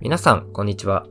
皆さん、こんにちは。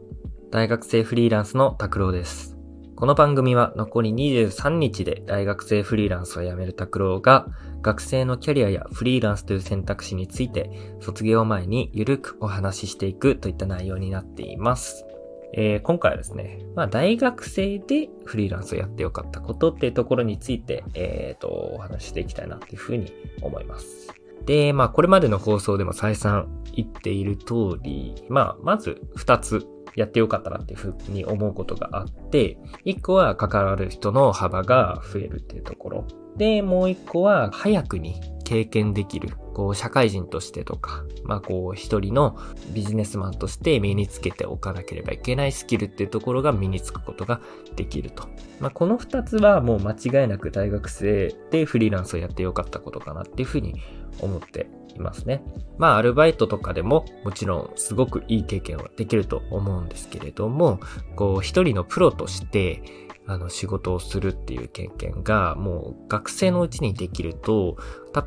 大学生フリーランスの拓郎です。この番組は残り23日で大学生フリーランスを辞める拓郎が学生のキャリアやフリーランスという選択肢について卒業前にゆるくお話ししていくといった内容になっています。えー、今回はですね、まあ大学生でフリーランスをやってよかったことっていうところについて、え、ー、と、お話ししていきたいなっていうふうに思います。で、まあこれまでの放送でも再三言っている通り、まあまず二つやってよかったなっていうふうに思うことがあって、一個は関わる人の幅が増えるっていうところ。で、もう一個は早くに経験できる。こう、社会人としてとか、まあこう、一人のビジネスマンとして身につけておかなければいけないスキルっていうところが身につくことができると。まあこの二つはもう間違いなく大学生でフリーランスをやってよかったことかなっていうふうに思っていますね。まあアルバイトとかでももちろんすごくいい経験はできると思うんですけれども、こう一人のプロとしてあの、仕事をするっていう経験が、もう学生のうちにできると、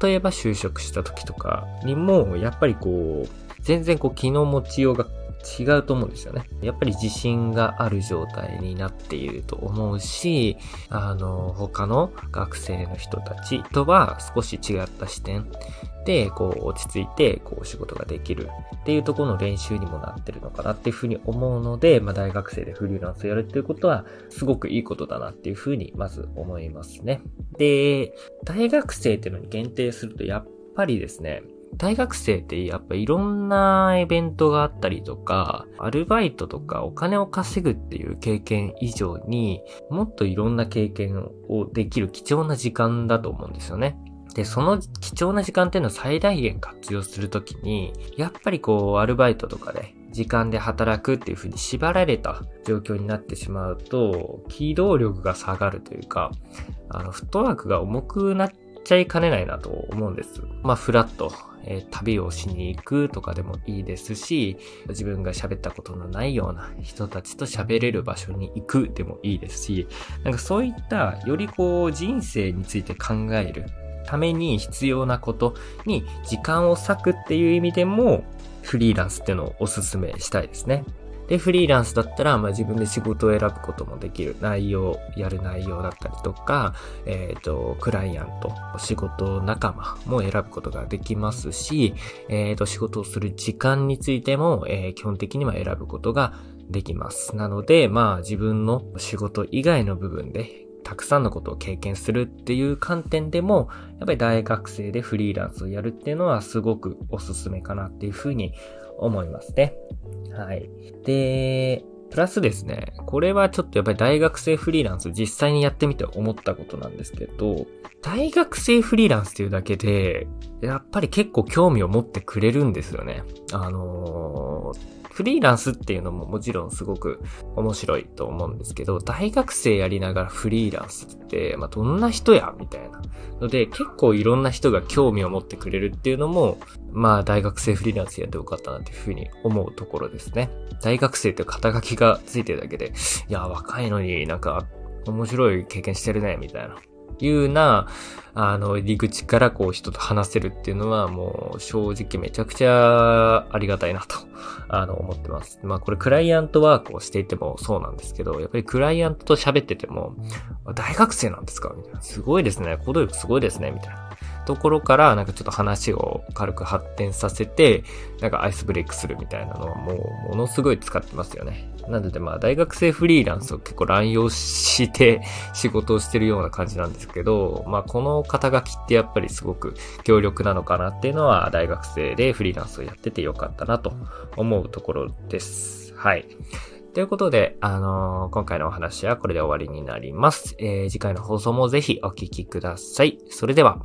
例えば就職した時とかにも、やっぱりこう、全然こう、気の持ちようが違うと思うんですよね。やっぱり自信がある状態になっていると思うし、あの、他の学生の人たちとは少し違った視点で、こう、落ち着いて、こう、仕事ができるっていうところの練習にもなってるのかなっていうふうに思うので、まあ、大学生でフリーランスをやるっていうことは、すごくいいことだなっていうふうに、まず思いますね。で、大学生っていうのに限定すると、やっぱりですね、大学生ってやっぱいろんなイベントがあったりとか、アルバイトとかお金を稼ぐっていう経験以上にもっといろんな経験をできる貴重な時間だと思うんですよね。で、その貴重な時間っていうのを最大限活用するときに、やっぱりこう、アルバイトとかで、時間で働くっていう風に縛られた状況になってしまうと、機動力が下がるというか、あの、フットワークが重くなっちゃいかねないなと思うんです。まあ、フラットえー、旅をしに行くとかでもいいですし、自分が喋ったことのないような人たちと喋れる場所に行くでもいいですし、なんかそういったよりこう人生について考えるために必要なことに時間を割くっていう意味でもフリーランスっていうのをおすすめしたいですね。で、フリーランスだったら、まあ、自分で仕事を選ぶこともできる内容、やる内容だったりとか、えっ、ー、と、クライアント、仕事仲間も選ぶことができますし、えっ、ー、と、仕事をする時間についても、えー、基本的には選ぶことができます。なので、まあ、自分の仕事以外の部分で、たくさんのことを経験するっていう観点でも、やっぱり大学生でフリーランスをやるっていうのはすごくおすすめかなっていうふうに思いますね。はい。で、プラスですね、これはちょっとやっぱり大学生フリーランス実際にやってみて思ったことなんですけど、大学生フリーランスっていうだけで、やっぱり結構興味を持ってくれるんですよね。あのーフリーランスっていうのももちろんすごく面白いと思うんですけど、大学生やりながらフリーランスって、まあ、どんな人やみたいな。ので、結構いろんな人が興味を持ってくれるっていうのも、まあ、大学生フリーランスやってよかったなっていうふうに思うところですね。大学生って肩書きがついてるだけで、いや、若いのになんか、面白い経験してるね、みたいな。いうな、あの、入り口からこう人と話せるっていうのはもう正直めちゃくちゃありがたいなと、あの、思ってます。まあこれクライアントワークをしていてもそうなんですけど、やっぱりクライアントと喋ってても、大学生なんですか？みたいな。すごいですね。行動力すごいですね。みたいな。ところから、なんかちょっと話を軽く発展させて、なんかアイスブレイクするみたいなのはもう、ものすごい使ってますよね。なのでまあ、大学生フリーランスを結構乱用して仕事をしてるような感じなんですけど、まあ、この肩書きってやっぱりすごく強力なのかなっていうのは、大学生でフリーランスをやっててよかったなと思うところです。はい。ということで、あのー、今回のお話はこれで終わりになります。えー、次回の放送もぜひお聞きください。それでは。